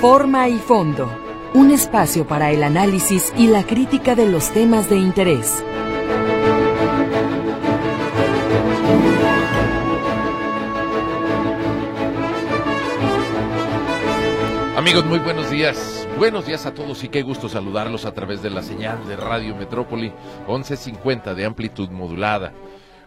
Forma y fondo. Un espacio para el análisis y la crítica de los temas de interés. Amigos, muy buenos días. Buenos días a todos y qué gusto saludarlos a través de la señal de Radio Metrópoli 1150 de amplitud modulada.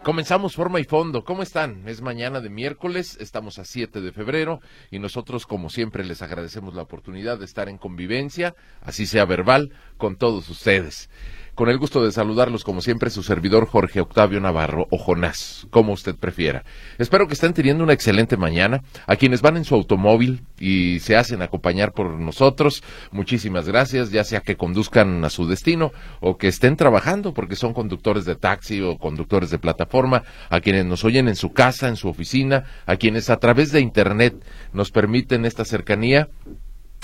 Comenzamos forma y fondo. ¿Cómo están? Es mañana de miércoles, estamos a 7 de febrero y nosotros como siempre les agradecemos la oportunidad de estar en convivencia, así sea verbal, con todos ustedes. Con el gusto de saludarlos, como siempre, su servidor Jorge Octavio Navarro o Jonás, como usted prefiera. Espero que estén teniendo una excelente mañana. A quienes van en su automóvil y se hacen acompañar por nosotros, muchísimas gracias, ya sea que conduzcan a su destino o que estén trabajando porque son conductores de taxi o conductores de plataforma, a quienes nos oyen en su casa, en su oficina, a quienes a través de Internet nos permiten esta cercanía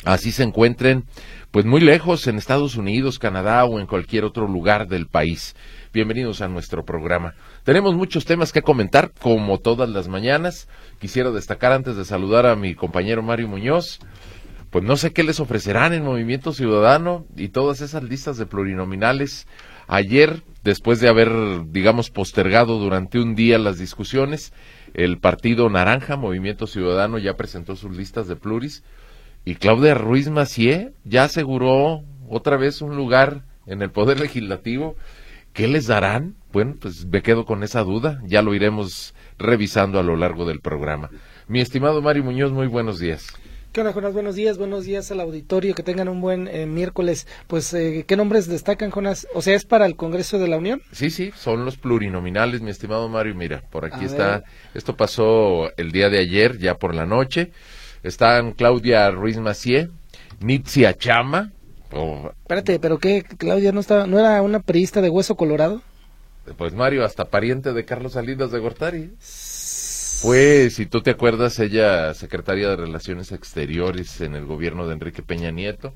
así se encuentren pues muy lejos en Estados Unidos, Canadá o en cualquier otro lugar del país. Bienvenidos a nuestro programa. Tenemos muchos temas que comentar, como todas las mañanas. Quisiera destacar antes de saludar a mi compañero Mario Muñoz, pues no sé qué les ofrecerán en Movimiento Ciudadano y todas esas listas de plurinominales. Ayer, después de haber, digamos, postergado durante un día las discusiones, el Partido Naranja, Movimiento Ciudadano, ya presentó sus listas de pluris y Claudia Ruiz Macié ya aseguró otra vez un lugar en el Poder Legislativo. ¿Qué les darán? Bueno, pues me quedo con esa duda. Ya lo iremos revisando a lo largo del programa. Mi estimado Mario Muñoz, muy buenos días. ¿Qué onda, Jonas? Buenos días, buenos días al auditorio, que tengan un buen eh, miércoles. Pues, eh, ¿qué nombres destacan, Jonas? O sea, ¿es para el Congreso de la Unión? Sí, sí, son los plurinominales, mi estimado Mario. Mira, por aquí está, esto pasó el día de ayer, ya por la noche. Están Claudia Ruiz Macié, Nitzia Chama. Espérate, ¿pero qué? ¿Claudia no, estaba, no era una periodista de hueso colorado? Pues Mario, hasta pariente de Carlos Salinas de Gortari. Pues, si tú te acuerdas, ella secretaria de Relaciones Exteriores en el gobierno de Enrique Peña Nieto.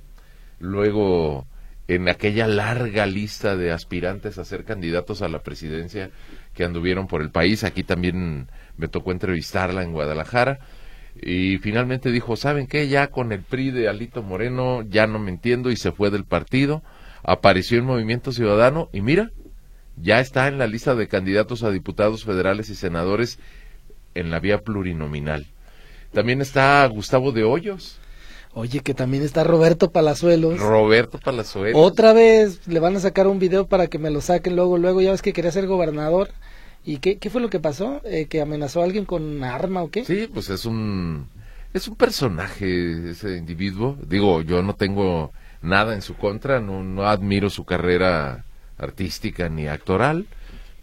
Luego, en aquella larga lista de aspirantes a ser candidatos a la presidencia que anduvieron por el país, aquí también me tocó entrevistarla en Guadalajara y finalmente dijo, ¿saben qué? Ya con el PRI de Alito Moreno ya no me entiendo y se fue del partido, apareció en Movimiento Ciudadano y mira, ya está en la lista de candidatos a diputados federales y senadores en la vía plurinominal. También está Gustavo de Hoyos. Oye, que también está Roberto Palazuelos. Roberto Palazuelos. Otra vez le van a sacar un video para que me lo saquen luego, luego, ya ves que quería ser gobernador ¿Y qué, qué fue lo que pasó? Eh, ¿Que amenazó a alguien con arma o qué? Sí, pues es un, es un personaje ese individuo. Digo, yo no tengo nada en su contra, no, no admiro su carrera artística ni actoral,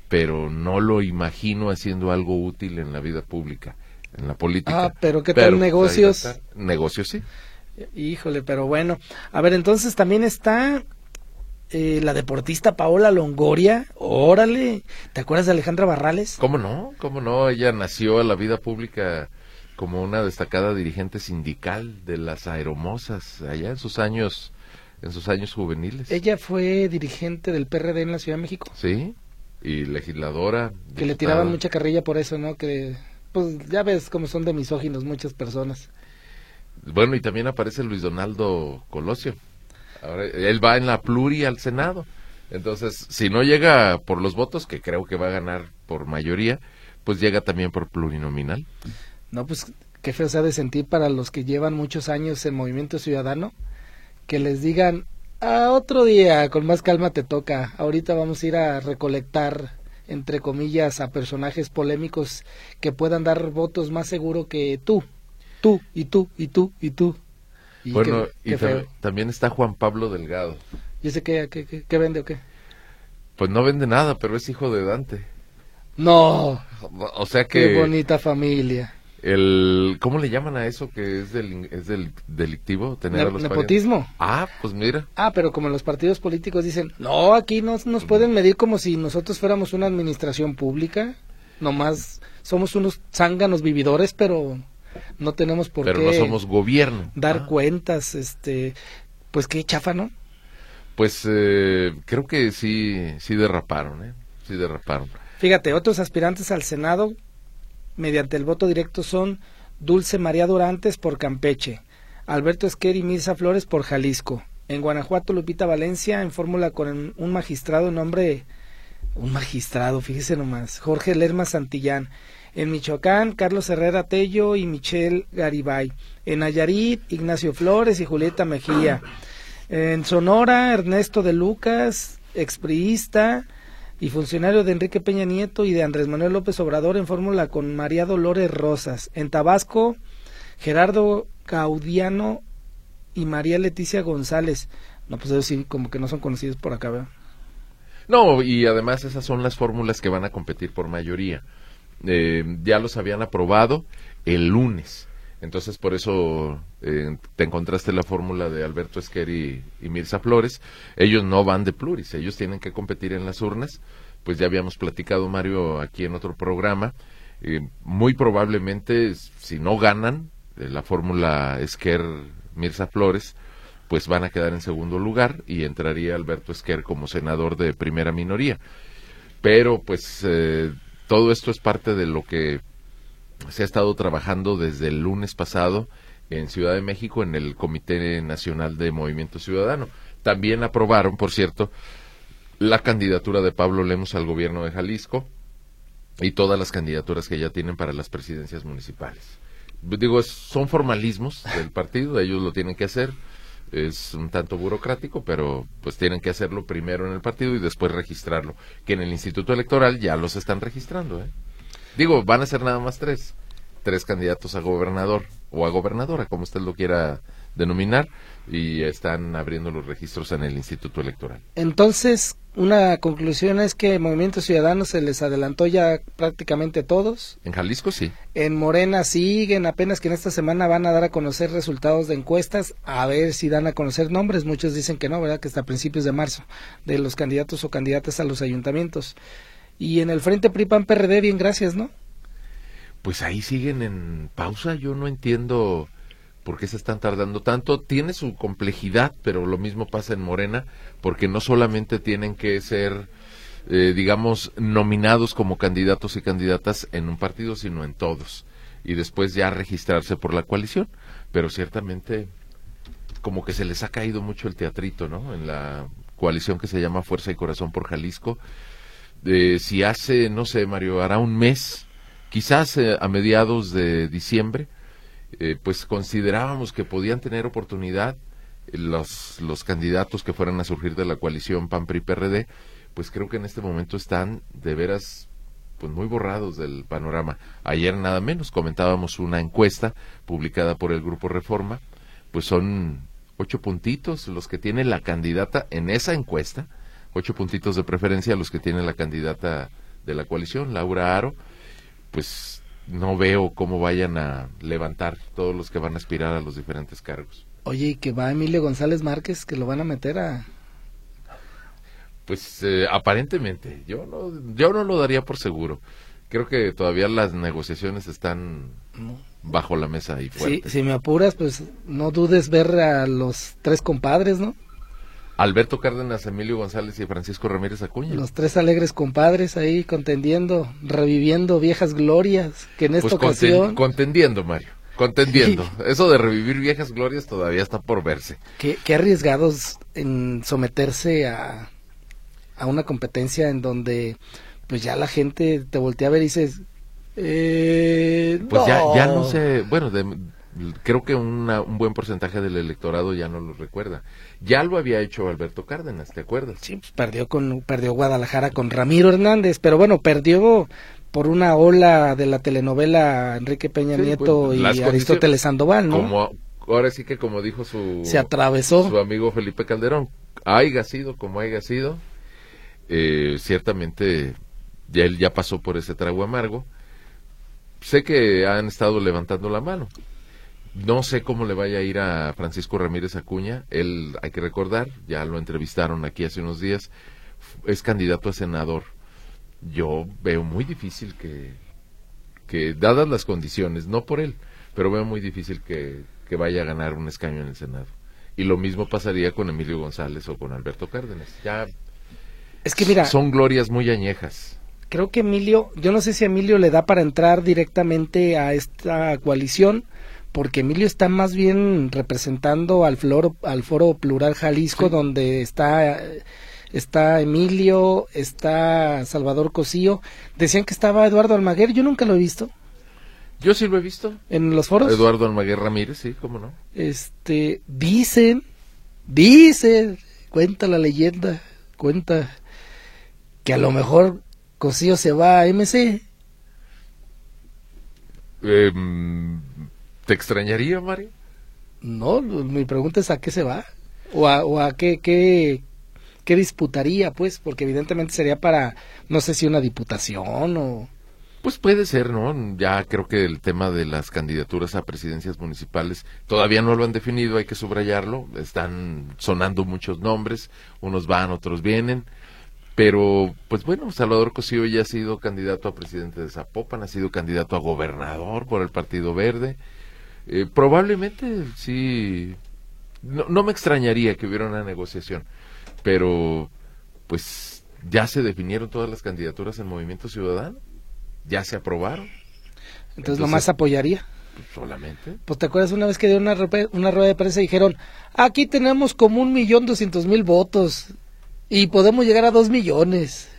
pero no lo imagino haciendo algo útil en la vida pública, en la política. Ah, pero ¿qué tal pues, negocios? Negocios, sí. Híjole, pero bueno. A ver, entonces también está eh, la deportista Paola Longoria, órale, ¿te acuerdas de Alejandra Barrales? ¿Cómo no? ¿Cómo no? Ella nació a la vida pública como una destacada dirigente sindical de las aeromosas allá en sus años en sus años juveniles. Ella fue dirigente del PRD en la Ciudad de México. Sí, y legisladora. Que le tiraban mucha carrilla por eso, ¿no? Que pues ya ves cómo son de misóginos muchas personas. Bueno, y también aparece Luis Donaldo Colosio. Él va en la pluri al Senado. Entonces, si no llega por los votos, que creo que va a ganar por mayoría, pues llega también por plurinominal. No, pues qué feo se ha de sentir para los que llevan muchos años en Movimiento Ciudadano, que les digan, a otro día, con más calma te toca, ahorita vamos a ir a recolectar, entre comillas, a personajes polémicos que puedan dar votos más seguro que tú, tú y tú y tú y tú bueno, y también está Juan Pablo Delgado. ¿Y ese qué, qué, vende o qué? Pues no vende nada, pero es hijo de Dante. No. O sea que... Qué bonita familia. El, ¿Cómo le llaman a eso que es del, es del delictivo? Tener a los nepotismo. Ah, pues mira. Ah, pero como los partidos políticos dicen, no, aquí no nos pueden medir como si nosotros fuéramos una administración pública. Nomás somos unos zánganos vividores, pero no tenemos por Pero qué. no somos gobierno. Dar ah. cuentas, este. Pues qué chafa, ¿no? Pues eh, creo que sí, sí derraparon, ¿eh? Sí derraparon. Fíjate, otros aspirantes al Senado, mediante el voto directo, son Dulce María Dorantes por Campeche, Alberto Esquer y Mirza Flores por Jalisco. En Guanajuato, Lupita Valencia en fórmula con un magistrado, nombre, un magistrado, fíjese nomás, Jorge Lerma Santillán. En Michoacán, Carlos Herrera Tello y Michelle Garibay. En Nayarit, Ignacio Flores y Julieta Mejía. En Sonora, Ernesto de Lucas, expriista y funcionario de Enrique Peña Nieto y de Andrés Manuel López Obrador en fórmula con María Dolores Rosas. En Tabasco, Gerardo Gaudiano y María Leticia González. No, pues decir, como que no son conocidos por acá, ¿verdad? No, y además esas son las fórmulas que van a competir por mayoría. Eh, ya los habían aprobado el lunes. Entonces, por eso eh, te encontraste la fórmula de Alberto Esquer y, Mirza Flores. Ellos no van de pluris, ellos tienen que competir en las urnas. Pues ya habíamos platicado, Mario, aquí en otro programa. Eh, muy probablemente, si no ganan la fórmula Esquer Mirza Flores, pues van a quedar en segundo lugar y entraría Alberto Esquer como senador de primera minoría. Pero pues eh, todo esto es parte de lo que se ha estado trabajando desde el lunes pasado en Ciudad de México en el Comité Nacional de Movimiento Ciudadano. También aprobaron, por cierto, la candidatura de Pablo Lemos al gobierno de Jalisco y todas las candidaturas que ya tienen para las presidencias municipales digo, son formalismos del partido, ellos lo tienen que hacer. Es un tanto burocrático, pero pues tienen que hacerlo primero en el partido y después registrarlo. Que en el Instituto Electoral ya los están registrando. ¿eh? Digo, van a ser nada más tres. Tres candidatos a gobernador o a gobernadora, como usted lo quiera denominar, y están abriendo los registros en el Instituto Electoral. Entonces, una conclusión es que Movimiento Ciudadano se les adelantó ya prácticamente todos. En Jalisco sí. En Morena siguen, apenas que en esta semana van a dar a conocer resultados de encuestas, a ver si dan a conocer nombres. Muchos dicen que no, ¿verdad? Que hasta principios de marzo, de los candidatos o candidatas a los ayuntamientos. Y en el Frente PRI-PAN-PRD, bien, gracias, ¿no? Pues ahí siguen en pausa. Yo no entiendo por qué se están tardando tanto. Tiene su complejidad, pero lo mismo pasa en Morena, porque no solamente tienen que ser, eh, digamos, nominados como candidatos y candidatas en un partido, sino en todos. Y después ya registrarse por la coalición. Pero ciertamente, como que se les ha caído mucho el teatrito, ¿no? En la coalición que se llama Fuerza y Corazón por Jalisco. Eh, si hace, no sé, Mario, hará un mes, quizás eh, a mediados de diciembre, eh, pues considerábamos que podían tener oportunidad los, los candidatos que fueran a surgir de la coalición PAN-PRI-PRD, pues creo que en este momento están de veras pues muy borrados del panorama. Ayer nada menos comentábamos una encuesta publicada por el Grupo Reforma, pues son ocho puntitos los que tiene la candidata en esa encuesta, ocho puntitos de preferencia los que tiene la candidata de la coalición, Laura Aro, pues no veo cómo vayan a levantar todos los que van a aspirar a los diferentes cargos. Oye, ¿y que va Emilio González Márquez que lo van a meter a...? Pues eh, aparentemente, yo no, yo no lo daría por seguro. Creo que todavía las negociaciones están bajo la mesa y fuerte. Sí, si me apuras, pues no dudes ver a los tres compadres, ¿no? Alberto Cárdenas, Emilio González y Francisco Ramírez Acuña. Los tres alegres compadres ahí contendiendo, reviviendo viejas glorias, que en esta pues ocasión... contendiendo, Mario, contendiendo. Eso de revivir viejas glorias todavía está por verse. Qué, arriesgados en someterse a, a una competencia en donde pues ya la gente te voltea a ver y dices... Eh, pues ya, ya no sé, bueno, de, creo que un buen porcentaje del electorado ya no lo recuerda. Ya lo había hecho Alberto Cárdenas, ¿te acuerdas? Sí, pues perdió con perdió Guadalajara con Ramiro Hernández, pero bueno, perdió por una ola de la telenovela Enrique Peña Nieto y Aristóteles Sandoval, ¿no? Como ahora sí que como dijo su se atravesó su amigo Felipe Calderón, haya sido como haya sido, eh, ciertamente ya él ya pasó por ese trago amargo. Sé que han estado levantando la mano, no sé cómo le vaya a ir a Francisco Ramírez Acuña. Él, hay que recordar, ya lo entrevistaron aquí hace unos días, es candidato a senador. Yo veo muy difícil que, que dadas las condiciones, no por él, pero veo muy difícil que, que vaya a ganar un escaño en el Senado. Y lo mismo pasaría con Emilio González o con Alberto Cárdenas. Ya es que mira, son glorias muy añejas. Creo que Emilio, yo no sé si Emilio le da para entrar directamente a esta coalición porque Emilio está más bien representando al, floro, al Foro Plural Jalisco, donde está está Emilio, está Salvador Cosío. Decían que estaba Eduardo Almaguer, yo nunca lo he visto. Yo sí lo he visto. ¿En los foros? Eduardo Almaguer Ramírez, sí, cómo no. Este, dicen, dicen, cuenta la leyenda, cuenta que a lo mejor Cosío se va a MC. Em, ¿Te extrañaría, Mario? No, mi pregunta es a qué se va. O a, o a qué, qué, qué disputaría, pues, porque evidentemente sería para, no sé si una diputación o... Pues puede ser, ¿no? Ya creo que el tema de las candidaturas a presidencias municipales todavía no lo han definido, hay que subrayarlo. Están sonando muchos nombres, unos van, otros vienen. Pero, pues bueno, Salvador Cosío ya ha sido candidato a presidente de Zapopan, ha sido candidato a gobernador por el Partido Verde. Eh, probablemente sí. No, no me extrañaría que hubiera una negociación, pero pues ya se definieron todas las candidaturas en Movimiento Ciudadano ya se aprobaron. Entonces, Entonces nomás apoyaría. Pues, solamente. Pues te acuerdas una vez que dio una, una rueda de prensa y dijeron, aquí tenemos como un millón doscientos mil votos y podemos llegar a dos millones.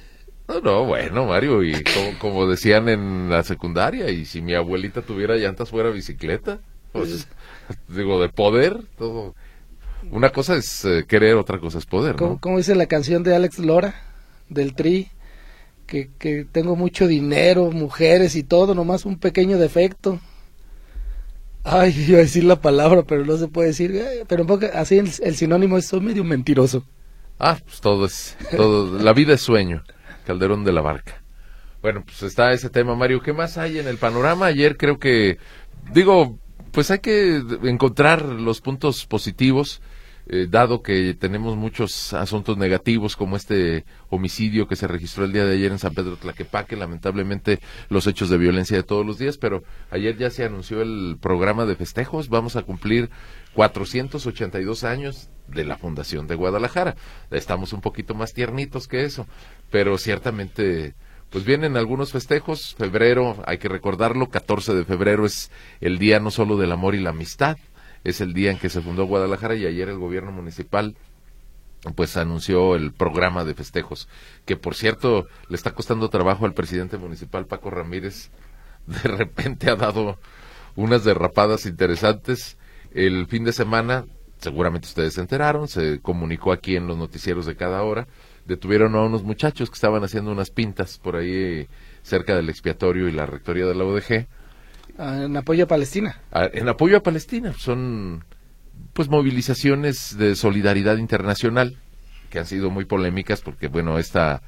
No, no, bueno, Mario, y como, decían en la secundaria, y si mi abuelita tuviera llantas fuera bicicleta, pues, digo, de poder, todo. Una cosa es eh, querer, otra cosa es poder, ¿no? como dice la canción de Alex Lora, del Tri? que, tengo mucho dinero, mujeres y todo, nomás un pequeño defecto. Ay, iba a decir la palabra, pero no se puede decir. Eh, pero así el, sinónimo es soy medio mentiroso. Ah, pues todo es, todo, la vida es sueño. Calderón de la Barca. Bueno, pues está ese tema, Mario. ¿Qué más hay en el panorama? Ayer creo que, digo, pues hay que encontrar los puntos positivos. Eh, dado que tenemos muchos asuntos negativos como este homicidio que se registró el día de ayer en San Pedro Tlaquepaque, lamentablemente los hechos de violencia de todos los días, pero ayer ya se anunció el programa de festejos, vamos a cumplir 482 años de la Fundación de Guadalajara. Estamos un poquito más tiernitos que eso, pero ciertamente pues vienen algunos festejos, febrero, hay que recordarlo, 14 de febrero es el día no solo del amor y la amistad, es el día en que se fundó Guadalajara y ayer el gobierno municipal pues anunció el programa de festejos, que por cierto le está costando trabajo al presidente municipal Paco Ramírez, de repente ha dado unas derrapadas interesantes. El fin de semana, seguramente ustedes se enteraron, se comunicó aquí en los noticieros de cada hora, detuvieron a unos muchachos que estaban haciendo unas pintas por ahí cerca del expiatorio y la rectoría de la UDG Ah, en apoyo a Palestina. Ah, en apoyo a Palestina. Son pues movilizaciones de solidaridad internacional que han sido muy polémicas porque bueno, esta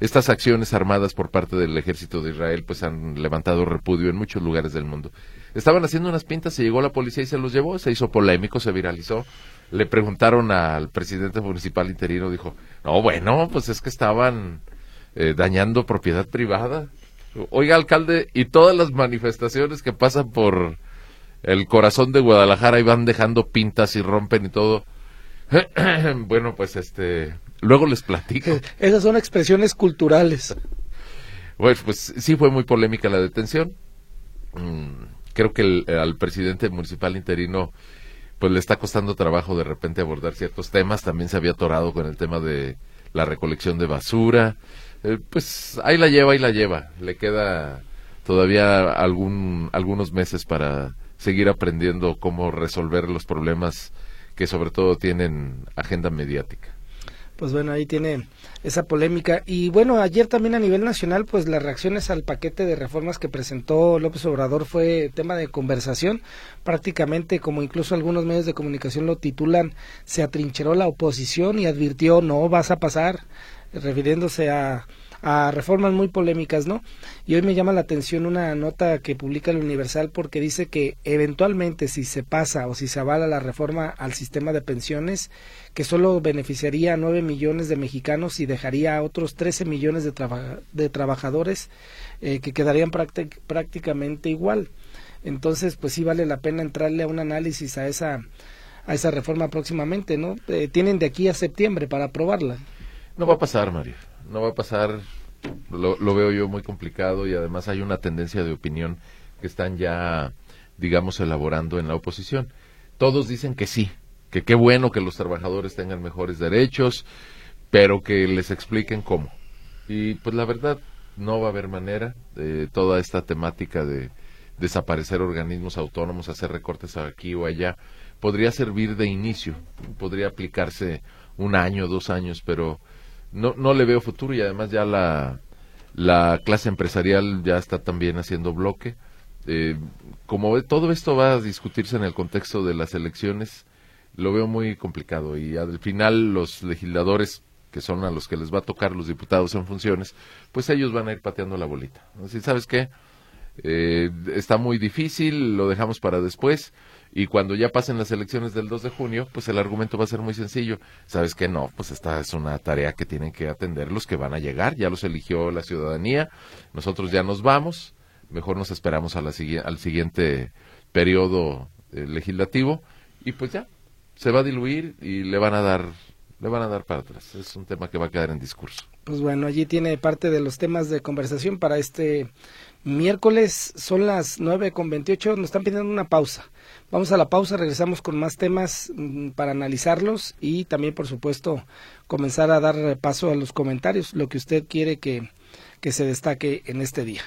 estas acciones armadas por parte del ejército de Israel pues han levantado repudio en muchos lugares del mundo. Estaban haciendo unas pintas, se llegó la policía y se los llevó, se hizo polémico, se viralizó. Le preguntaron al presidente municipal interino, dijo, no, bueno, pues es que estaban eh, dañando propiedad privada. Oiga, alcalde, y todas las manifestaciones que pasan por el corazón de Guadalajara y van dejando pintas y rompen y todo. bueno, pues este, luego les platico. Esas son expresiones culturales. Bueno, pues sí fue muy polémica la detención. Mm, creo que al presidente municipal interino pues le está costando trabajo de repente abordar ciertos temas. También se había atorado con el tema de la recolección de basura. Eh, pues ahí la lleva, ahí la lleva. Le queda todavía algún, algunos meses para seguir aprendiendo cómo resolver los problemas que sobre todo tienen agenda mediática. Pues bueno, ahí tiene esa polémica. Y bueno, ayer también a nivel nacional, pues las reacciones al paquete de reformas que presentó López Obrador fue tema de conversación. Prácticamente, como incluso algunos medios de comunicación lo titulan, se atrincheró la oposición y advirtió, no vas a pasar refiriéndose a, a reformas muy polémicas, ¿no? Y hoy me llama la atención una nota que publica el Universal porque dice que eventualmente si se pasa o si se avala la reforma al sistema de pensiones, que solo beneficiaría a nueve millones de mexicanos y dejaría a otros trece millones de, de trabajadores eh, que quedarían prácticamente igual. Entonces, pues sí vale la pena entrarle a un análisis a esa a esa reforma próximamente, ¿no? Eh, tienen de aquí a septiembre para aprobarla. No va a pasar, Mario. No va a pasar. Lo, veo yo muy complicado y además hay una tendencia de opinión que están ya digamos, elaborando en la oposición. Todos dicen que sí, que qué bueno que los trabajadores tengan mejores derechos, pero que les expliquen cómo. Y pues la verdad, no va a haber manera de toda esta temática de desaparecer organismos autónomos, hacer recortes aquí o allá, podría servir de inicio, podría aplicarse un año, dos años, pero no, no le veo futuro y además ya la, la clase empresarial ya está también haciendo bloque. Eh, como todo esto va a discutirse en el contexto de las elecciones, lo veo muy complicado y al final los legisladores que son a los que les va a tocar los diputados en funciones, pues ellos van a ir pateando la bolita. Así, ¿sabes qué? Eh, está muy difícil, lo dejamos para después y cuando ya pasen las elecciones del 2 de junio, pues el argumento va a ser muy sencillo. ¿Sabes qué? No, pues esta es una tarea que tienen que atender los que van a llegar, ya los eligió la ciudadanía, nosotros ya nos vamos, mejor nos esperamos a la, al siguiente periodo eh, legislativo y pues ya, se va a diluir y le van a dar le van a dar para atrás. Es un tema que va a quedar en discurso. Pues bueno, allí tiene parte de los temas de conversación para este miércoles. Son las nueve con veintiocho. Nos están pidiendo una pausa. Vamos a la pausa, regresamos con más temas mm, para analizarlos y también, por supuesto, comenzar a dar paso a los comentarios, lo que usted quiere que, que se destaque en este día.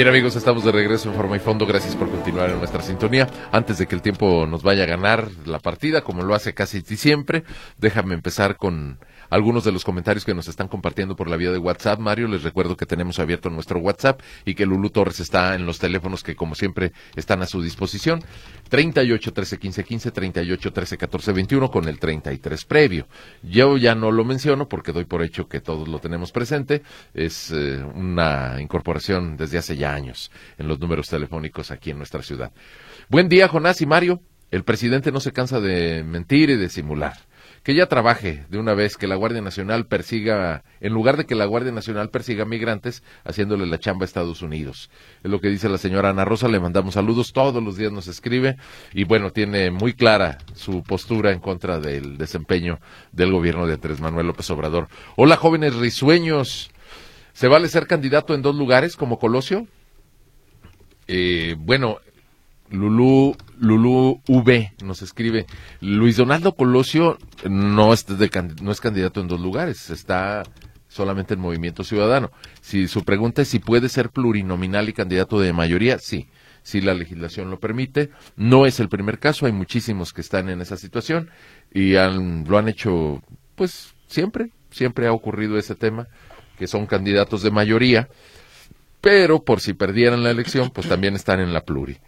Bien amigos, estamos de regreso en forma y fondo. Gracias por continuar en nuestra sintonía. Antes de que el tiempo nos vaya a ganar la partida, como lo hace casi siempre, déjame empezar con algunos de los comentarios que nos están compartiendo por la vía de WhatsApp. Mario, les recuerdo que tenemos abierto nuestro WhatsApp y que Lulu Torres está en los teléfonos que, como siempre, están a su disposición. 38 13 15 15, 38 13 14 21 con el 33 previo. Yo ya no lo menciono porque doy por hecho que todos lo tenemos presente. Es eh, una incorporación desde hace ya años en los números telefónicos aquí en nuestra ciudad. Buen día, Jonás y Mario. El presidente no se cansa de mentir y de simular que ya trabaje de una vez, que la Guardia Nacional persiga, en lugar de que la Guardia Nacional persiga migrantes, haciéndole la chamba a Estados Unidos. Es lo que dice la señora Ana Rosa, le mandamos saludos, todos los días nos escribe y bueno, tiene muy clara su postura en contra del desempeño del gobierno de Andrés Manuel López Obrador. Hola jóvenes risueños, ¿se vale ser candidato en dos lugares como Colosio? Eh, bueno, Lulú, Lulú V nos escribe, Luis Donaldo Colosio no es, no es candidato en dos lugares, está solamente en Movimiento Ciudadano. Si su pregunta es si puede ser plurinominal y candidato de mayoría, sí, si la legislación lo permite. No es el primer caso, hay muchísimos que están en esa situación y lo han hecho, pues siempre, siempre ha ocurrido ese tema, que son candidatos de mayoría, pero por si perdieran la elección, pues también están en la pluri.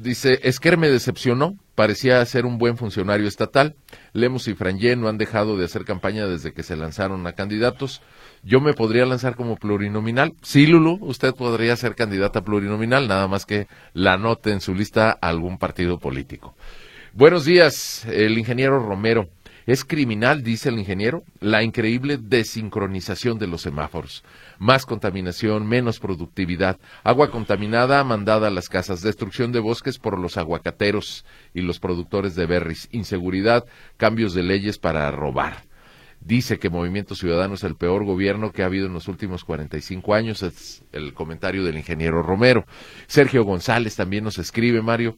Dice, Esquer me decepcionó, parecía ser un buen funcionario estatal. Lemos y Frangé no han dejado de hacer campaña desde que se lanzaron a candidatos. Yo me podría lanzar como plurinominal. Sí, Lulu, usted podría ser candidata plurinominal, nada más que la anote en su lista algún partido político. Buenos días, el ingeniero Romero. Es criminal, dice el ingeniero, la increíble desincronización de los semáforos más contaminación, menos productividad, agua contaminada mandada a las casas, destrucción de bosques por los aguacateros y los productores de berries, inseguridad, cambios de leyes para robar. Dice que Movimiento Ciudadano es el peor gobierno que ha habido en los últimos 45 años, es el comentario del ingeniero Romero. Sergio González también nos escribe, Mario,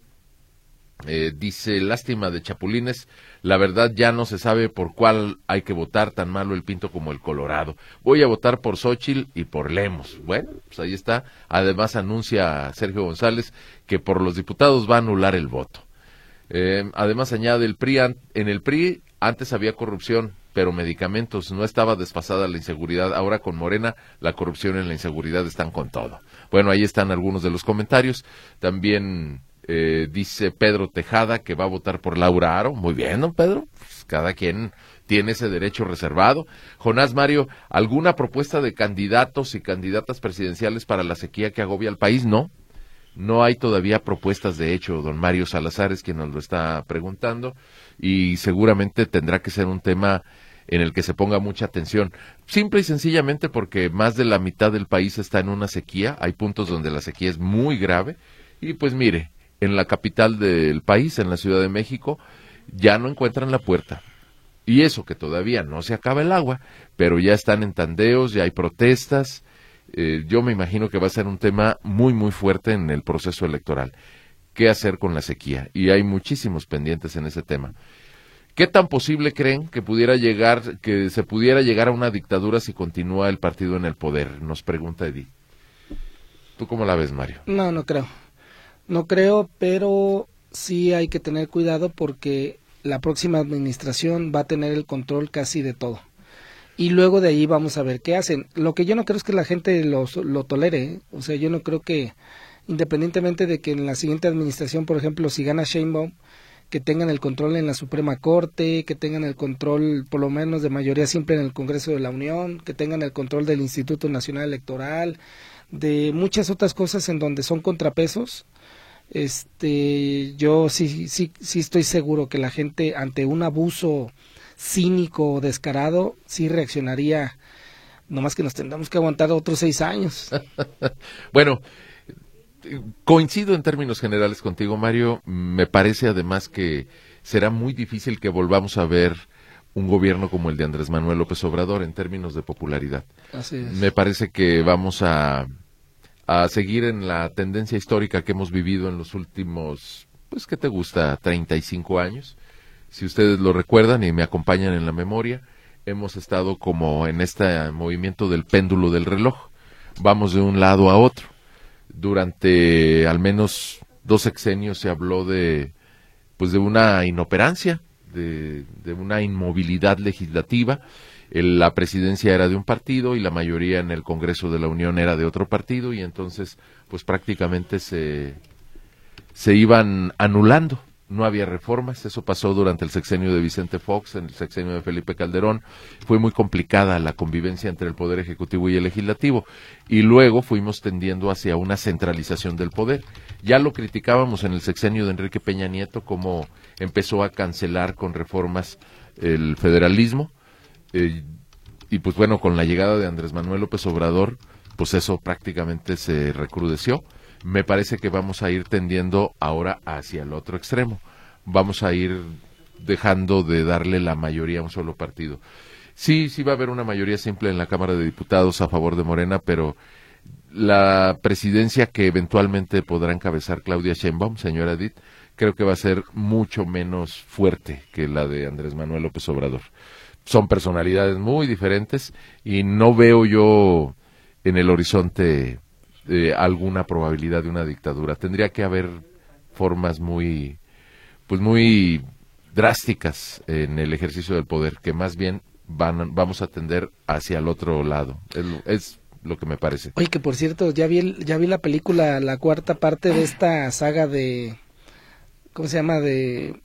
eh, dice, lástima de Chapulines, la verdad ya no se sabe por cuál hay que votar, tan malo el Pinto como el Colorado. Voy a votar por Xochitl y por Lemos. Bueno, pues ahí está. Además anuncia Sergio González que por los diputados va a anular el voto. Eh, además añade el PRI, en el PRI antes había corrupción, pero medicamentos, no estaba desfasada la inseguridad. Ahora con Morena la corrupción y la inseguridad están con todo. Bueno, ahí están algunos de los comentarios. También eh, dice Pedro Tejada que va a votar por Laura Aro. Muy bien, don Pedro. Pues cada quien tiene ese derecho reservado. Jonás Mario, ¿alguna propuesta de candidatos y candidatas presidenciales para la sequía que agobia al país? No. No hay todavía propuestas de hecho, don Mario Salazar es quien nos lo está preguntando y seguramente tendrá que ser un tema en el que se ponga mucha atención. Simple y sencillamente porque más de la mitad del país está en una sequía, hay puntos donde la sequía es muy grave y pues mire, en la capital del país, en la Ciudad de México, ya no encuentran la puerta. Y eso que todavía no se acaba el agua, pero ya están en tandeos, ya hay protestas, eh, yo me imagino que va a ser un tema muy, muy fuerte en el proceso electoral. ¿Qué hacer con la sequía? Y hay muchísimos pendientes en ese tema. ¿Qué tan posible creen que pudiera llegar, que se pudiera llegar a una dictadura si continúa el partido en el poder? Nos pregunta Edith. ¿Tú cómo la ves, Mario? No, no creo. No creo, pero sí hay que tener cuidado porque la próxima administración va a tener el control casi de todo y luego de ahí vamos a ver qué hacen. Lo que yo no creo es que la gente lo, lo tolere, ¿eh? o sea, yo no creo que, independientemente de que en la siguiente administración, por ejemplo, si gana Sheinbaum, que tengan el control en la Suprema Corte, que tengan el control por lo menos de mayoría simple en el Congreso de la Unión, que tengan el control del Instituto Nacional Electoral, de muchas otras cosas en donde son contrapesos. Este, yo sí sí sí estoy seguro que la gente ante un abuso cínico o descarado, sí reaccionaría, nomás que nos tendremos que aguantar otros seis años. bueno, coincido en términos generales contigo, Mario. Me parece además que será muy difícil que volvamos a ver un gobierno como el de Andrés Manuel López Obrador en términos de popularidad. Así es. Me parece que vamos a, a seguir en la tendencia histórica que hemos vivido en los últimos, pues, ¿qué te gusta? 35 años si ustedes lo recuerdan y me acompañan en la memoria, hemos estado como en este movimiento del péndulo del reloj. Vamos de un lado a otro. Durante al menos dos sexenios se habló de pues de una inoperancia, de, de una inmovilidad legislativa. La presidencia era de un partido y la mayoría en el Congreso de la Unión era de otro partido y entonces pues prácticamente se, se iban anulando. No había reformas, eso pasó durante el sexenio de Vicente Fox, en el sexenio de Felipe Calderón, fue muy complicada la convivencia entre el Poder Ejecutivo y el Legislativo, y luego fuimos tendiendo hacia una centralización del poder. Ya lo criticábamos en el sexenio de Enrique Peña Nieto, como empezó a cancelar con reformas el federalismo, eh, y pues bueno, con la llegada de Andrés Manuel López Obrador, pues eso prácticamente se recrudeció me parece que vamos a ir tendiendo ahora hacia el otro extremo. Vamos a ir dejando de darle la mayoría a un solo partido. Sí, sí va a haber una mayoría simple en la Cámara de Diputados a favor de Morena, pero la presidencia que eventualmente podrá encabezar Claudia Sheinbaum, señora Edith, creo que va a ser mucho menos fuerte que la de Andrés Manuel López Obrador. Son personalidades muy diferentes y no veo yo en el horizonte alguna probabilidad de una dictadura. Tendría que haber formas muy, pues muy drásticas en el ejercicio del poder, que más bien van, vamos a tender hacia el otro lado. Es, lo que me parece. Oye, que por cierto, ya vi, ya vi la película, la cuarta parte de esta saga de, ¿cómo se llama? De,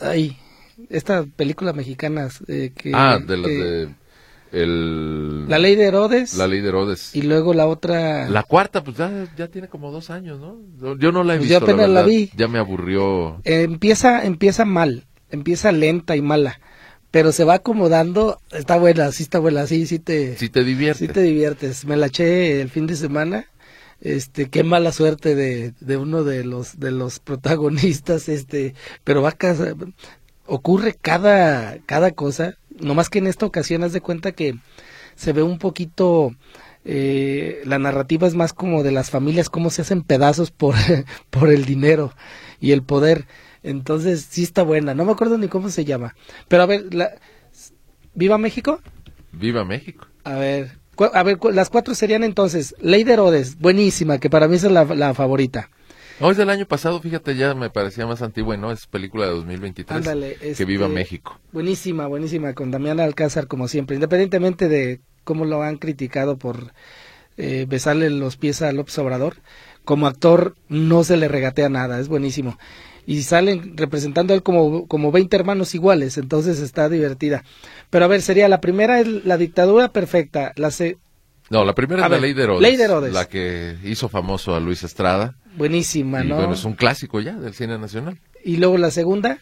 ay, esta película mexicana eh, que... Ah, de las de el... La ley de Herodes. La ley de Herodes. Y luego la otra... La cuarta, pues ya, tiene como dos años, ¿no? Yo no la he pues visto. Yo apenas la, vi. Ya me aburrió. empieza, empieza mal, empieza lenta y mala, pero se va acomodando. Está buena, sí está buena, sí, sí te... Sí te diviertes. Sí te diviertes. Me la eché el fin de semana. Este, qué mala suerte de, de uno de los, de los protagonistas, este, pero va a ocurre cada, cada cosa. No más que en esta ocasión haz de cuenta que se ve un poquito eh, la narrativa es más como de las familias cómo se hacen pedazos por, por el dinero y el poder. Entonces sí está buena. No me acuerdo ni cómo se llama. Pero a ver la, viva México viva México. A ver a ver las cuatro serían entonces Ley de Herodes buenísima que para mí es la, la favorita no, es del año pasado, fíjate, ya me parecía más antigua, ¿no? Es película de 2023. Ándale, que viva este, México. Buenísima, buenísima, con Damián Alcázar como siempre, independientemente de cómo lo han criticado por eh, besarle los pies a López Obrador, como actor no se le regatea nada, es buenísimo. Y salen representando a él como, como 20 hermanos iguales, entonces está divertida. Pero a ver, sería la primera es la dictadura perfecta, la, No, la primera A es la ver, Ley de Herodes. Ley de Herodes. La que hizo famoso a Luis Estrada. Buenísima, y ¿no? bueno, es un clásico ya del cine nacional. Y luego la segunda,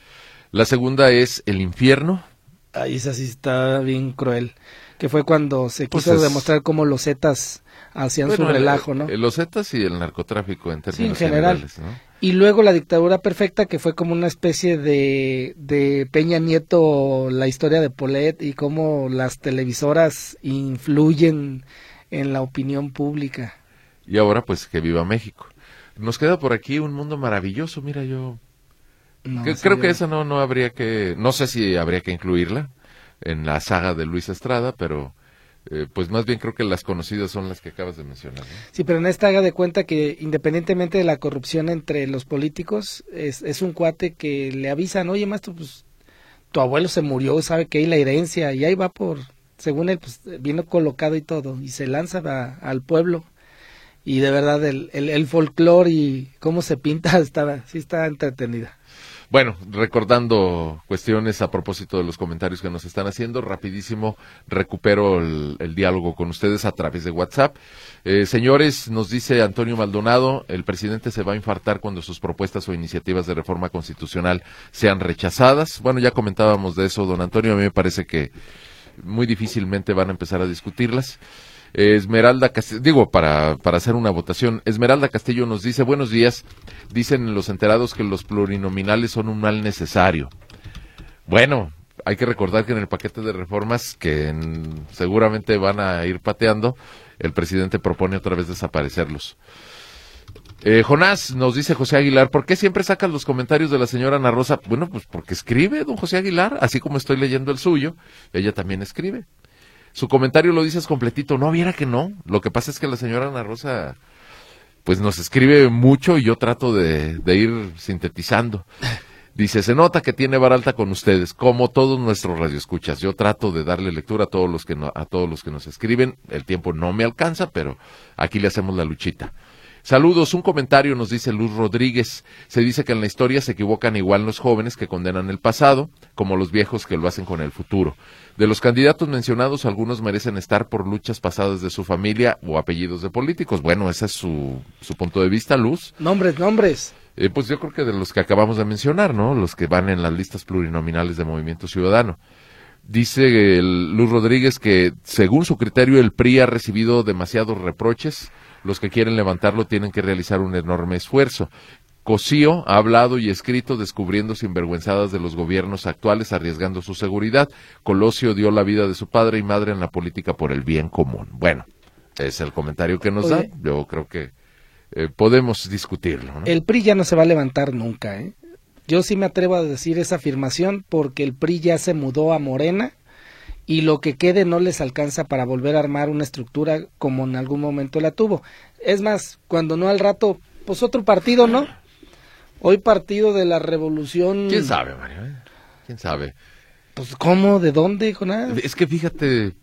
La segunda es El Infierno. Ay, esa sí está bien cruel. Que fue cuando se Pues quiso es- demostrar cómo los Zetas hacían su Bueno, relajo, ¿no? los Zetas y el narcotráfico en términos en general. generales, ¿no? Y luego la dictadura perfecta, que fue como una especie de, de Peña Nieto, la historia de Polet y cómo las televisoras influyen en la opinión pública. Y ahora, pues, que viva México. Nos queda por aquí un mundo maravilloso. Mira, yo No, que- sí, creo yo- que esa no, no habría que, no sé si habría que incluirla en la saga de Luis Estrada, pero eh, pues más bien creo que las conocidas son las que acabas de mencionar. ¿no? Sí, pero en esta haga de cuenta que independientemente de la corrupción entre los políticos, es, es un cuate que le avisan, oye, maestro, pues tu abuelo se murió, sabe que hay la herencia, y ahí va por, según él, pues vino colocado y todo, y se lanza al pueblo. Y de verdad, el, el, el folclore y cómo se pinta, estaba, sí está entretenida. Bueno, recordando cuestiones a propósito de los comentarios que nos están haciendo, rapidísimo recupero el, el diálogo con ustedes a través de WhatsApp. Eh, señores, nos dice Antonio Maldonado, el presidente se va a infartar cuando sus propuestas o iniciativas de reforma constitucional sean rechazadas. Bueno, ya comentábamos de eso, don Antonio, a mí me parece que muy difícilmente van a empezar a discutirlas. Esmeralda Castillo, digo, para, para hacer una votación, Esmeralda Castillo nos dice, buenos días, dicen los enterados que los plurinominales son un mal necesario. Bueno, hay que recordar que en el paquete de reformas que en- seguramente van a ir pateando, el presidente propone otra vez desaparecerlos. Eh, Jonás, nos dice José Aguilar, ¿por qué siempre sacan los comentarios de la señora Ana Rosa? Bueno, pues porque escribe don José Aguilar, así como estoy leyendo el suyo, ella también escribe. Su comentario lo dices completito, no viera que no. Lo que pasa es que la señora Ana Rosa, pues nos escribe mucho y yo trato de, de ir sintetizando. Dice, se nota que tiene vara alta con ustedes, como todos nuestros radioescuchas. Yo trato de darle lectura a todos los que no- a todos los que nos escriben. El tiempo no me alcanza, pero aquí le hacemos la luchita. Saludos, un comentario nos dice Luz Rodríguez. Se dice que en la historia se equivocan igual los jóvenes que condenan el pasado, como los viejos que lo hacen con el futuro. De los candidatos mencionados, algunos merecen estar por luchas pasadas de su familia o apellidos de políticos. Bueno, ese es su, su punto de vista, Luz. Nombres, nombres. Eh, pues yo creo que de los que acabamos de mencionar, ¿no? Los que van en las listas plurinominales de Movimiento Ciudadano. Dice el Luz Rodríguez que, según su criterio, el PRI ha recibido demasiados reproches. Los que quieren levantarlo tienen que realizar un enorme esfuerzo. Cosío ha hablado y escrito descubriendo sinvergüenzadas de los gobiernos actuales arriesgando su seguridad. Colosio dio la vida de su padre y madre en la política por el bien común. Bueno, es el comentario que nos Oye. da. Yo creo que eh, podemos discutirlo. ¿no? El PRI ya no se va a levantar nunca, ¿eh? Yo sí me atrevo a decir esa afirmación porque el PRI ya se mudó a Morena y lo que quede no les alcanza para volver a armar una estructura como en algún momento la tuvo. Es más, cuando no al rato, pues otro partido, ¿no? Hoy partido de la revolución. ¿Quién sabe, Mario? eh? ¿Quién sabe? Pues cómo, de dónde, Jonás. Es que fíjate,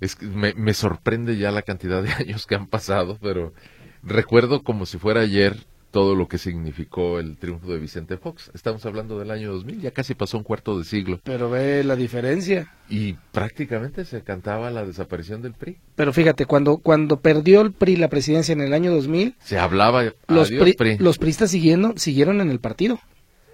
es que me, me sorprende ya la cantidad de años que han pasado, pero recuerdo como si fuera ayer todo lo que significó el triunfo de Vicente Fox. Estamos hablando del año 2000, ya casi pasó un cuarto de siglo. Pero ve la diferencia. Y prácticamente se cantaba la desaparición del PRI. Pero fíjate, cuando cuando perdió el PRI la presidencia en el año 2000, Se hablaba, los, adiós, pri- PRI. los pristas siguieron, siguieron en el partido.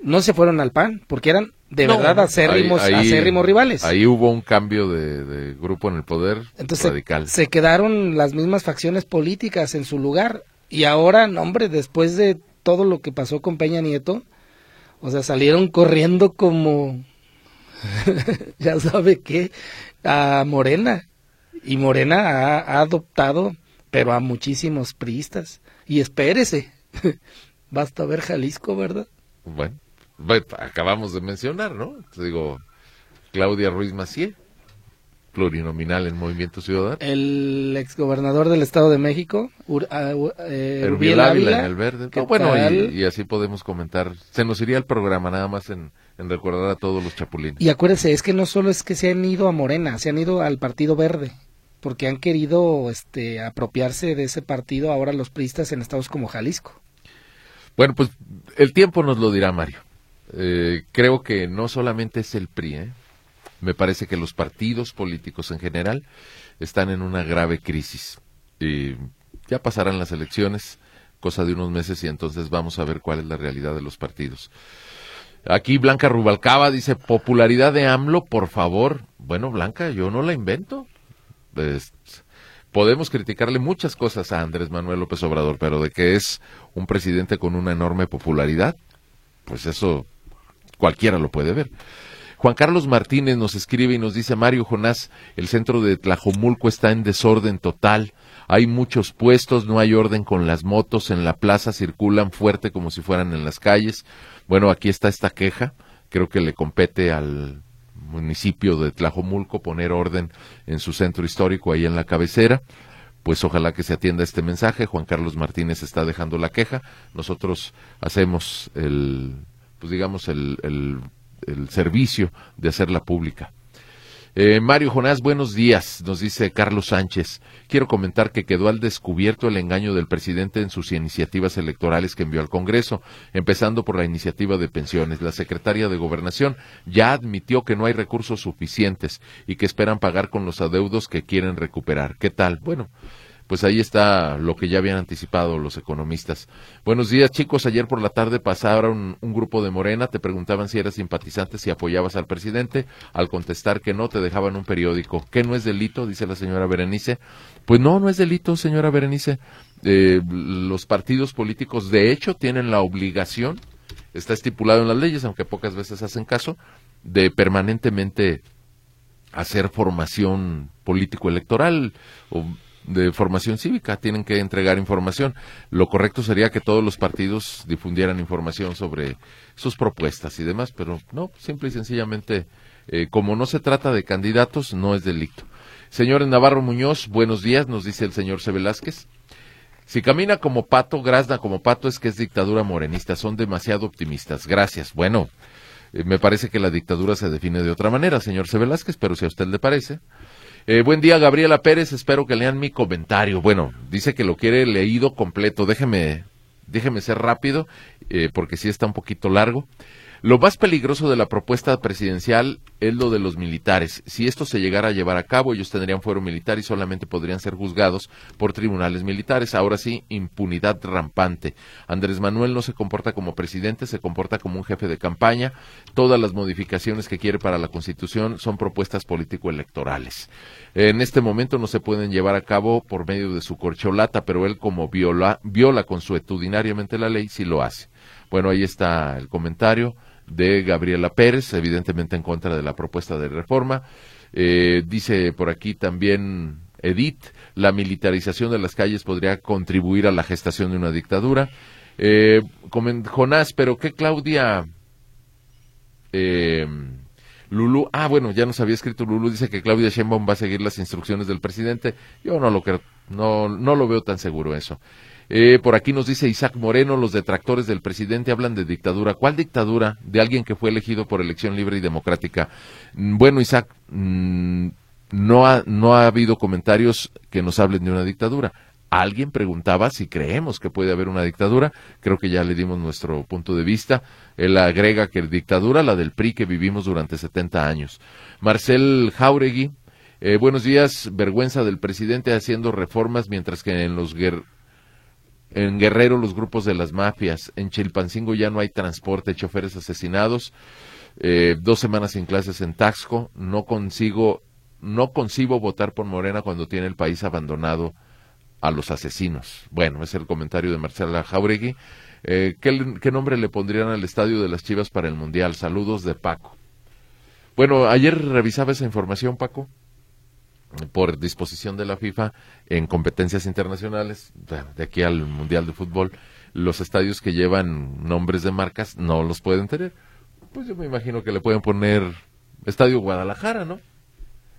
No se fueron al PAN, porque eran de No, verdad acérrimos, ahí- ahí- acérrimos rivales. Ahí hubo un cambio de, de grupo en el poder Entonces radical. se quedaron las mismas facciones políticas en su lugar. Y ahora, no, hombre, después de todo lo que pasó con Peña Nieto, o sea, salieron corriendo como, ya sabe qué, a Morena. Y Morena ha, adoptado, pero a muchísimos priistas. Y espérese, basta ver Jalisco, ¿verdad? Bueno, acabamos de mencionar, ¿no? Digo, Claudia Ruiz Macié, plurinominal en Movimiento Ciudadano. El exgobernador del Estado de México, Ur- ah, u- eh, Herbiel Urbiel Ávila Ávila, en el verde. ¿qué No, bueno, tal? y, y así podemos comentar. Se nos iría el programa nada más en, en recordar a todos los chapulines. Y acuérdese, es que no solo es que se han ido a Morena, se han ido al Partido Verde, porque han querido este, apropiarse de ese partido ahora los priistas en estados como Jalisco. Bueno, pues el tiempo nos lo dirá Mario. Eh, creo que no solamente es el PRI, ¿eh? Me parece que los partidos políticos en general están en una grave crisis. Y ya pasarán las elecciones, cosa de unos meses, y entonces vamos a ver cuál es la realidad de los partidos. Aquí Blanca Rubalcaba dice, popularidad de AMLO, por favor. Bueno, Blanca, yo no la invento. podemos criticarle muchas cosas a Andrés Manuel López Obrador, pero de que es un presidente con una enorme popularidad, pues eso cualquiera lo puede ver. Juan Carlos Martínez nos escribe y nos dice, Mario Jonás, el centro de Tlajomulco está en desorden total. Hay muchos puestos, no hay orden con las motos en la plaza, circulan fuerte como si fueran en las calles. Bueno, aquí está esta queja, creo que le compete al municipio de Tlajomulco poner orden en su centro histórico ahí en la cabecera. Pues ojalá que se atienda este mensaje. Juan Carlos Martínez está dejando la queja. Nosotros hacemos el, pues digamos, el, el, el servicio de hacerla pública. Eh, Mario Jonás, buenos días, nos dice Carlos Sánchez. Quiero comentar que quedó al descubierto el engaño del presidente en sus iniciativas electorales que envió al Congreso, empezando por la iniciativa de pensiones. La secretaria de Gobernación ya admitió que no hay recursos suficientes y que esperan pagar con los adeudos que quieren recuperar. ¿Qué tal? Bueno, pues ahí está lo que ya habían anticipado los economistas. Buenos días, chicos. Ayer por la tarde pasaron un grupo de Morena, te preguntaban si eras simpatizante, si apoyabas al presidente. Al contestar que no, te dejaban un periódico. ¿Qué no es delito? Dice la señora Berenice. Pues no, no es delito, señora Berenice. Eh, los partidos políticos, de hecho, tienen la obligación, está estipulado en las leyes, aunque pocas veces hacen caso, de permanentemente hacer formación político-electoral o de formación cívica, tienen que entregar información. Lo correcto sería que todos los partidos difundieran información sobre sus propuestas y demás, pero no, simple y sencillamente, eh, como no se trata de candidatos, no es delito. Señor Navarro Muñoz, buenos días, nos dice el señor C. Velázquez. Si camina como pato, grazna como pato, es que es dictadura morenista. Son demasiado optimistas. Gracias. Bueno, eh, me parece que la dictadura se define de otra manera, señor C. Velázquez, pero si a usted le parece, eh, buen día, Gabriela Pérez. Espero que lean mi comentario. Bueno, dice que lo quiere leído completo. Déjeme, déjeme ser rápido, eh, porque sí está un poquito largo. Lo más peligroso de la propuesta presidencial es lo de los militares. Si esto se llegara a llevar a cabo, ellos tendrían fuero militar y solamente podrían ser juzgados por tribunales militares. Ahora sí, impunidad rampante. Andrés Manuel no se comporta como presidente, se comporta como un jefe de campaña. Todas las modificaciones que quiere para la Constitución son propuestas político-electorales. En este momento no se pueden llevar a cabo por medio de su corcholata, pero él como viola, viola consuetudinariamente la ley, sí lo hace. Bueno, ahí está el comentario de Gabriela Pérez, evidentemente en contra de la propuesta de reforma. Eh, dice por aquí también Edith, la militarización de las calles podría contribuir a la gestación de una dictadura. Eh, Jonás, pero ¿qué Claudia? Eh, Lulu, ah, bueno, ya nos había escrito Lulu, dice que Claudia Sheinbaum va a seguir las instrucciones del presidente. Yo no lo creo, no, no lo veo tan seguro eso. Eh, por aquí nos dice Isaac Moreno, los detractores del presidente hablan de dictadura. ¿Cuál dictadura? De alguien que fue elegido por elección libre y democrática. Mm, bueno, Isaac, mm, no, ha, no ha habido comentarios que nos hablen de una dictadura. Alguien preguntaba si creemos que puede haber una dictadura. Creo que ya le dimos nuestro punto de vista. Él agrega que dictadura, la del PRI que vivimos durante 70 años. Marcel Jauregui, eh, buenos días. Vergüenza del presidente haciendo reformas mientras que en los en Guerrero los grupos de las mafias, en Chilpancingo ya no hay transporte, choferes asesinados, eh, dos semanas sin clases en Taxco, no consigo, no concibo votar por Morena cuando tiene el país abandonado a los asesinos. Bueno, es el comentario de Marcela Jauregui. Eh, ¿qué, ¿Qué nombre le pondrían al estadio de las Chivas para el Mundial? Saludos de Paco. Bueno, ayer revisaba esa información, Paco por disposición de la FIFA en competencias internacionales, de aquí al Mundial de Fútbol, los estadios que llevan nombres de marcas no los pueden tener. Pues yo me imagino que le pueden poner Estadio Guadalajara, ¿no?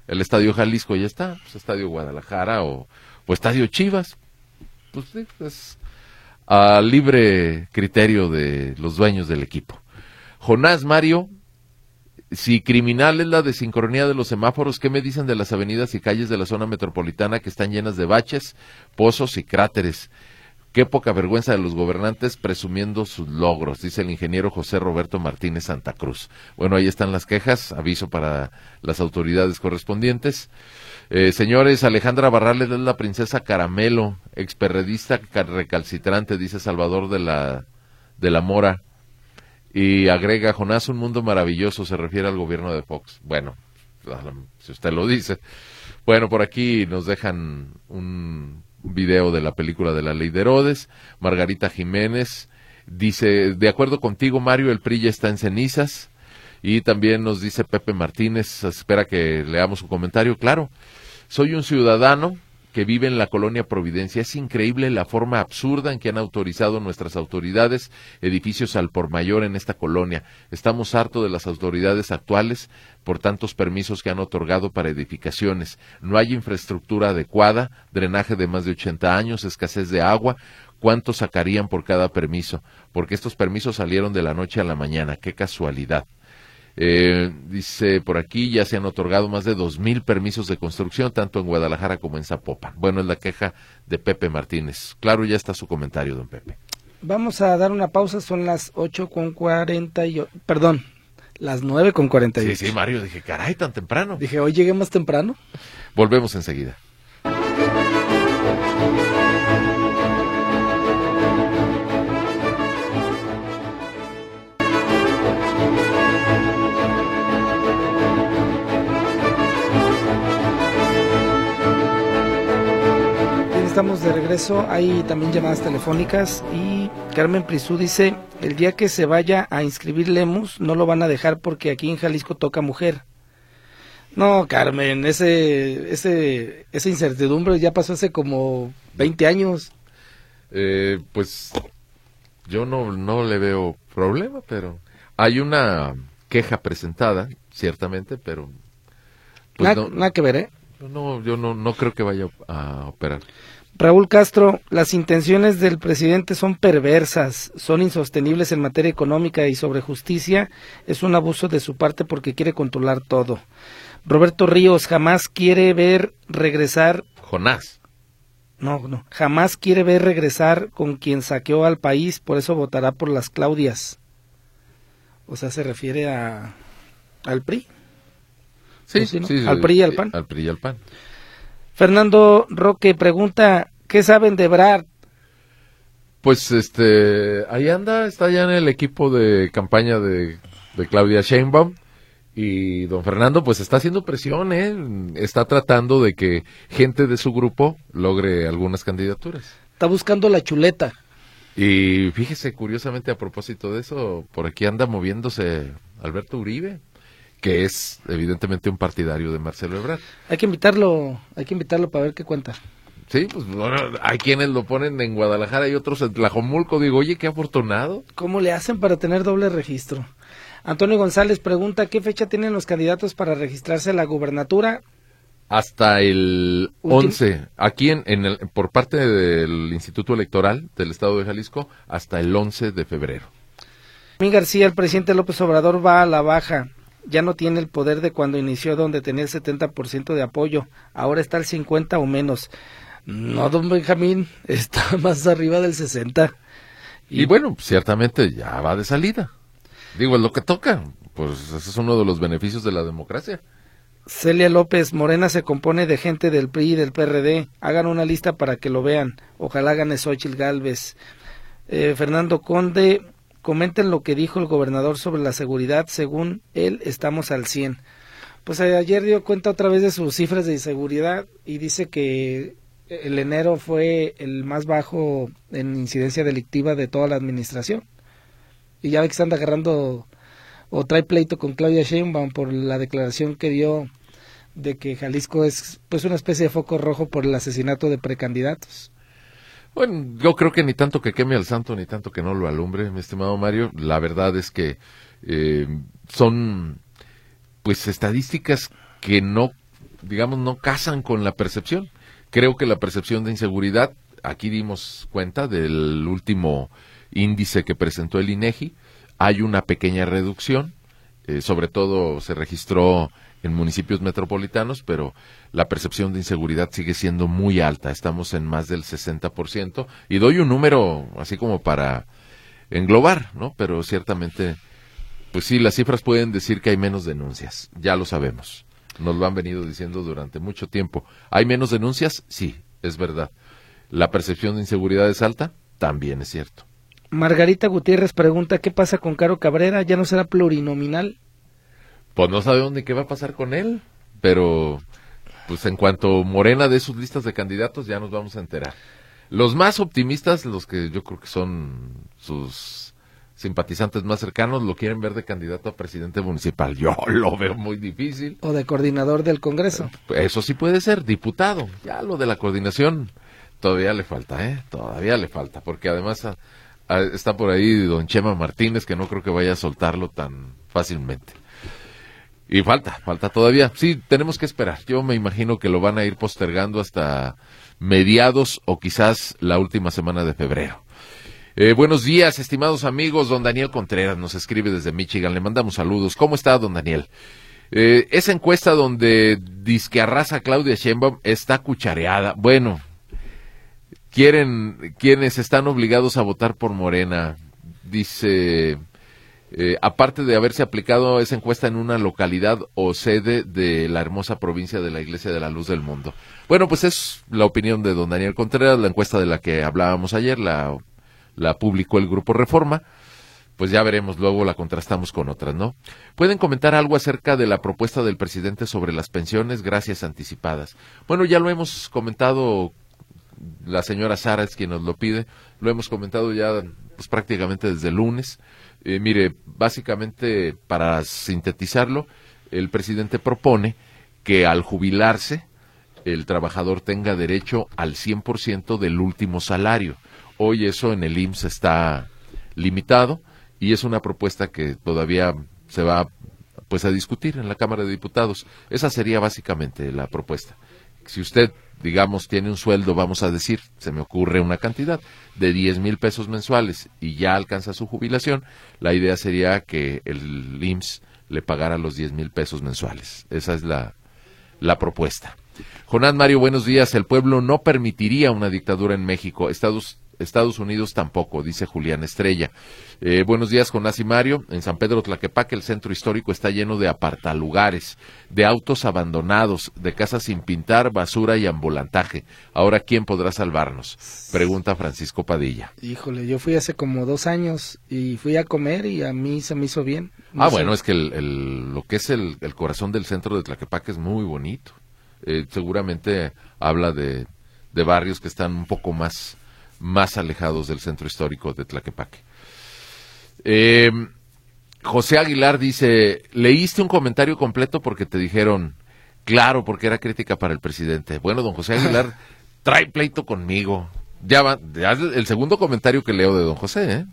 El Estadio Jalisco ya está, pues Estadio Guadalajara o, o Estadio Chivas. Pues sí, es a libre criterio de los dueños del equipo. Jonás Mario si criminal es la desincronía de los semáforos, ¿qué me dicen de las avenidas y calles de la zona metropolitana que están llenas de baches, pozos y cráteres? Qué poca vergüenza de los gobernantes presumiendo sus logros, dice el ingeniero José Roberto Martínez Santa Cruz. Bueno, ahí están las quejas, aviso para las autoridades correspondientes. Eh, señores, Alejandra Barrales es la princesa Caramelo, experredista recalcitrante, dice Salvador de la, de la Mora. Y agrega, Jonás, un mundo maravilloso, se refiere al gobierno de Fox. Bueno, si usted lo dice. Bueno, por aquí nos dejan un video de la película de la ley de Herodes. Margarita Jiménez dice, de acuerdo contigo, Mario, el PRI ya está en cenizas. Y también nos dice Pepe Martínez, espera que leamos su comentario. Claro, soy un ciudadano que vive en la colonia Providencia. Es increíble la forma absurda en que han autorizado nuestras autoridades edificios al por mayor en esta colonia. Estamos hartos de las autoridades actuales por tantos permisos que han otorgado para edificaciones. No hay infraestructura adecuada, drenaje de más de 80 años, escasez de agua. ¿Cuánto sacarían por cada permiso? Porque estos permisos salieron de la noche a la mañana. Qué casualidad. Eh, dice por aquí, ya se han otorgado más de dos mil permisos de construcción, tanto en Guadalajara como en Zapopan. Bueno, es la queja de Pepe Martínez. Claro, ya está su comentario, don Pepe. Vamos a dar una pausa, son las ocho con cuarenta y... Perdón, las nueve con cuarenta y... Sí, sí, Mario, dije, caray, tan temprano. Dije, hoy llegué más temprano. Volvemos enseguida. De regreso. Hay también llamadas telefónicas y Carmen Prisú dice, el día que se vaya a inscribir Lemus no lo van a dejar porque aquí en Jalisco toca mujer. No, Carmen, ese, ese, esa incertidumbre ya pasó hace como 20 años. Eh, pues yo no, no le veo problema, pero hay una queja presentada, ciertamente, pero... Pues nada, que ver, ¿eh? No, yo no, no creo que vaya a operar. Raúl Castro, las intenciones del presidente son perversas, son insostenibles en materia económica y sobre justicia es un abuso de su parte porque quiere controlar todo. Roberto Ríos jamás quiere ver regresar. Jonás. No, no, jamás quiere ver regresar con quien saqueó al país, por eso votará por las Claudias. O sea, se refiere a al PRI. Sí, sí, al PRI y al PAN. Al PRI y al PAN. Fernando Roque pregunta, ¿qué saben de Brad? Pues este, ahí anda, está ya en el equipo de campaña de, Claudia Sheinbaum y don Fernando pues está haciendo presión, ¿eh? está tratando de que gente de su grupo logre algunas candidaturas. Está buscando la chuleta. Y fíjese, curiosamente a propósito de eso, por aquí anda moviéndose Alberto Uribe que es evidentemente un partidario de Marcelo Ebrard. Hay que invitarlo, hay que invitarlo para ver qué cuenta. Sí, pues bueno, hay quienes lo ponen en Guadalajara y otros en Tlajomulco. Digo, oye, qué afortunado. ¿Cómo le hacen para tener doble registro? Antonio González pregunta, ¿qué fecha tienen los candidatos para registrarse a la gubernatura? Hasta el 11, aquí en, en el, por parte del Instituto Electoral del Estado de Jalisco, hasta el 11 de febrero. Mi García, el presidente López Obrador va a la baja ya no tiene el poder de cuando inició donde tenía el 70% de apoyo, ahora está al 50 o menos. No, don Benjamín, está más arriba del 60. Y, bueno, ciertamente ya va de salida. Digo, es lo que toca. Pues ese es uno de los beneficios de la democracia. Celia López, Morena se compone de gente del PRI y del PRD. Hagan una lista para que lo vean. Ojalá gane Xochitl Galvez. Eh, Fernando Conde, comenten lo que dijo el gobernador sobre la seguridad. Según él, estamos al 100. Pues eh, ayer dio cuenta otra vez de sus cifras de inseguridad y dice que el enero fue el más bajo en incidencia delictiva de toda la administración. Y ya ve que se agarrando o trae pleito con Claudia Sheinbaum por la declaración que dio de que Jalisco es pues una especie de foco rojo por el asesinato de precandidatos. Bueno, yo creo que ni tanto que queme al santo, ni tanto que no lo alumbre, mi estimado Mario. La verdad es que eh, son, pues, estadísticas que no, digamos, no casan con la percepción. Creo que la percepción de inseguridad, aquí dimos cuenta del último índice que presentó el INEGI, hay una pequeña reducción eh, sobre todo se registró en municipios metropolitanos, pero la percepción de inseguridad sigue siendo muy alta. Estamos en más del 60%. Y doy un número así como para englobar, ¿no? Pero ciertamente, pues sí, las cifras pueden decir que hay menos denuncias. Ya lo sabemos. Nos lo han venido diciendo durante mucho tiempo. ¿Hay menos denuncias? Sí, es verdad. ¿La percepción de inseguridad es alta? También es cierto. Margarita Gutiérrez pregunta, ¿qué pasa con Caro Cabrera? ¿Ya no será plurinominal? Pues no sabemos ni qué va a pasar con él, pero pues en cuanto Morena dé sus listas de candidatos ya nos vamos a enterar. Los más optimistas, los que yo creo que son sus simpatizantes más cercanos, lo quieren ver de candidato a presidente municipal. Yo lo veo muy difícil. O de coordinador del Congreso. Eso sí puede ser, diputado. Ya lo de la coordinación todavía le falta, ¿eh? Todavía le falta, porque además ah, ah, está por ahí don Chema Martínez, que no creo que vaya a soltarlo tan fácilmente. Y falta, falta todavía. Sí, tenemos que esperar. Yo me imagino que lo van a ir postergando hasta mediados o quizás la última semana de febrero. Eh, buenos días, estimados amigos. Don Daniel Contreras nos escribe desde Michigan. Le mandamos saludos. ¿Cómo está, don Daniel? Eh, esa encuesta donde disque arrasa Claudia Sheinbaum está cuchareada. Bueno, quieren quienes están obligados a votar por Morena. Dice eh, aparte de haberse aplicado esa encuesta en una localidad o sede de la hermosa provincia de la Iglesia de la Luz del Mundo. Bueno, pues es la opinión de don Daniel Contreras, la encuesta de la que hablábamos ayer, la, la publicó el Grupo Reforma. Pues ya veremos, luego la contrastamos con otras, ¿no? ¿Pueden comentar algo acerca de la propuesta del presidente sobre las pensiones? Gracias anticipadas. Bueno, ya lo hemos comentado, la señora Sara es quien nos lo pide, lo hemos comentado ya pues, prácticamente desde el lunes. Eh, mire, básicamente, para sintetizarlo, el presidente propone que al jubilarse, el trabajador tenga derecho al 100% del último salario. Hoy eso en el IMSS está limitado y es una propuesta que todavía se va pues a discutir en la Cámara de Diputados. Esa sería básicamente la propuesta. Si usted digamos, tiene un sueldo, vamos a decir, se me ocurre una cantidad de 10 mil pesos mensuales y ya alcanza su jubilación, la idea sería que el IMSS le pagara los 10 mil pesos mensuales. Esa es la, la propuesta. Jonás Mario, buenos días. El pueblo no permitiría una dictadura en México. Estados Estados Unidos tampoco, dice Julián Estrella. Eh, buenos días, Jonás y Mario. En San Pedro Tlaquepaque el centro histórico está lleno de apartalugares, de autos abandonados, de casas sin pintar, basura y ambulantaje. Ahora, ¿quién podrá salvarnos? Pregunta Francisco Padilla. Híjole, yo fui hace como dos años y fui a comer y a mí se me hizo bien. ah, bueno, es que lo que es el, corazón del centro de Tlaquepaque es muy bonito. Eh, seguramente habla de barrios que están un poco más más alejados del centro histórico de Tlaquepaque. Eh, José Aguilar dice, leíste un comentario completo porque te dijeron, claro, porque era crítica para el presidente. Bueno, don José Aguilar, trae pleito conmigo. Ya va, el segundo comentario que leo de don José, ¿eh?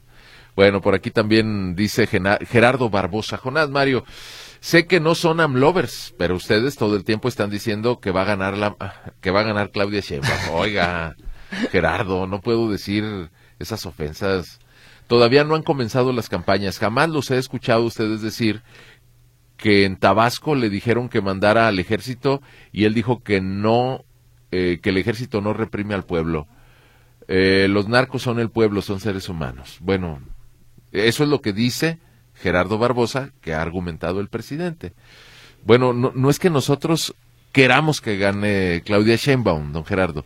Bueno, por aquí también dice Gerardo Barbosa. Jonás Mario, sé que no son amlovers, pero ustedes todo el tiempo están diciendo que va a ganar la, que va a ganar Claudia Sheinbaum. Oiga, Gerardo, no puedo decir esas ofensas. Todavía no han comenzado las campañas. Jamás los he escuchado ustedes decir que en Tabasco le dijeron que mandara al ejército y él dijo que no, eh, que el ejército no reprime al pueblo. Eh, los narcos son el pueblo, son seres humanos. Bueno, eso es lo que dice Gerardo Barbosa, que ha argumentado el presidente. Bueno, no, no es que nosotros queramos que gane Claudia Sheinbaum, don Gerardo.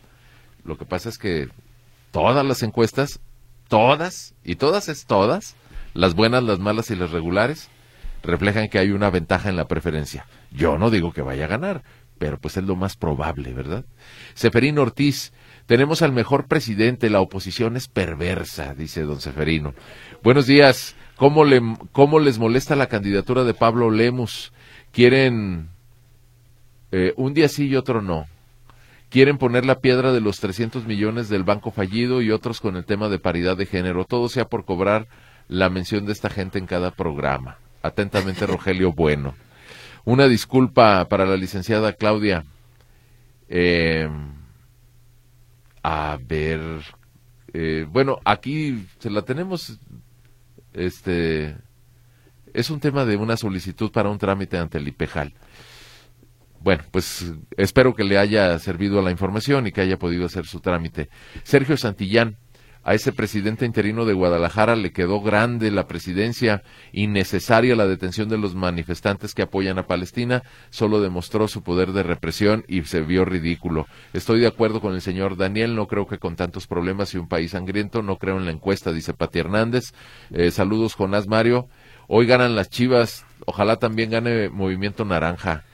Lo que pasa es que todas las encuestas, todas, y todas es todas, las buenas, las malas y las regulares, reflejan que hay una ventaja en la preferencia. Yo no digo que vaya a ganar, pero pues es lo más probable, ¿verdad? Seferino Ortiz, tenemos al mejor presidente, la oposición es perversa, dice don Seferino. Buenos días, ¿cómo, le, cómo les molesta la candidatura de Pablo Lemus? ¿Quieren eh, un día sí y otro no? Quieren poner la piedra de los 300 millones del banco fallido y otros con el tema de paridad de género. Todo sea por cobrar la mención de esta gente en cada programa. Atentamente, Rogelio Bueno. Una disculpa para la licenciada Claudia. Eh, a ver. Eh, bueno, aquí se la tenemos. Este. Es un tema de una solicitud para un trámite ante el IPEJAL. Bueno, pues espero que le haya servido la información y que haya podido hacer su trámite. Sergio Santillán, a ese presidente interino de Guadalajara le quedó grande la presidencia, innecesaria la detención de los manifestantes que apoyan a Palestina, solo demostró su poder de represión y se vio ridículo. Estoy de acuerdo con el señor Daniel, no creo que con tantos problemas y un país sangriento, no creo en la encuesta, dice Pati Hernández. Eh, saludos, Jonás Mario. Hoy ganan las Chivas, ojalá también gane Movimiento Naranja.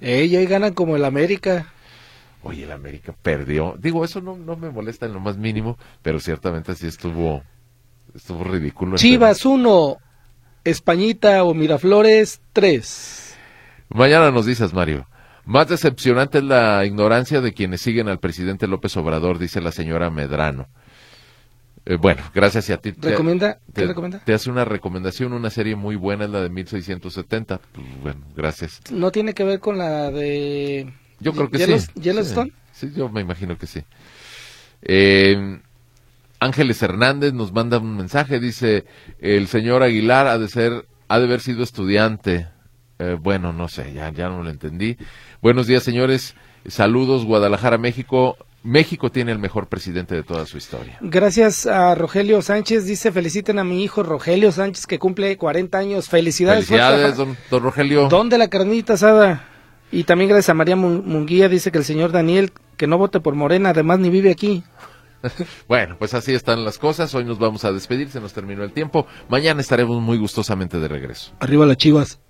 Ey, hoy ganan como el América. Oye, el América perdió. Digo, eso no, no me molesta en lo más mínimo, pero ciertamente sí estuvo, estuvo ridículo. Chivas 1, Españita o Miraflores 3. Mañana nos dices, Mario. Más decepcionante es la ignorancia de quienes siguen al presidente López Obrador, dice la señora Medrano. Eh, bueno, gracias y a ti. ¿Recomienda? Te, ¿Qué recomienda? Te hace una recomendación, una serie muy buena, es la de 1670. Pues, bueno, gracias. ¿No tiene que ver con la de Yo creo que sí. Yellowstone? Sí, sí, yo me imagino que sí. Eh, Ángeles Hernández nos manda un mensaje, dice, el señor Aguilar ha de ser, ha de haber sido estudiante. Eh, bueno, no sé, ya, ya no lo entendí. Buenos días, señores. Saludos, Guadalajara, México. México tiene el mejor presidente de toda su historia. Gracias a Rogelio Sánchez. Dice, feliciten a mi hijo Rogelio Sánchez que cumple 40 años. Felicidades. Felicidades, don, don Rogelio. ¿Dónde la carnita asada? Y también gracias a María Mun- Munguía. Dice que el señor Daniel que no vote por Morena, además ni vive aquí. Bueno, pues así están las cosas. Hoy nos vamos a despedir, se nos terminó el tiempo. Mañana estaremos muy gustosamente de regreso. Arriba las chivas.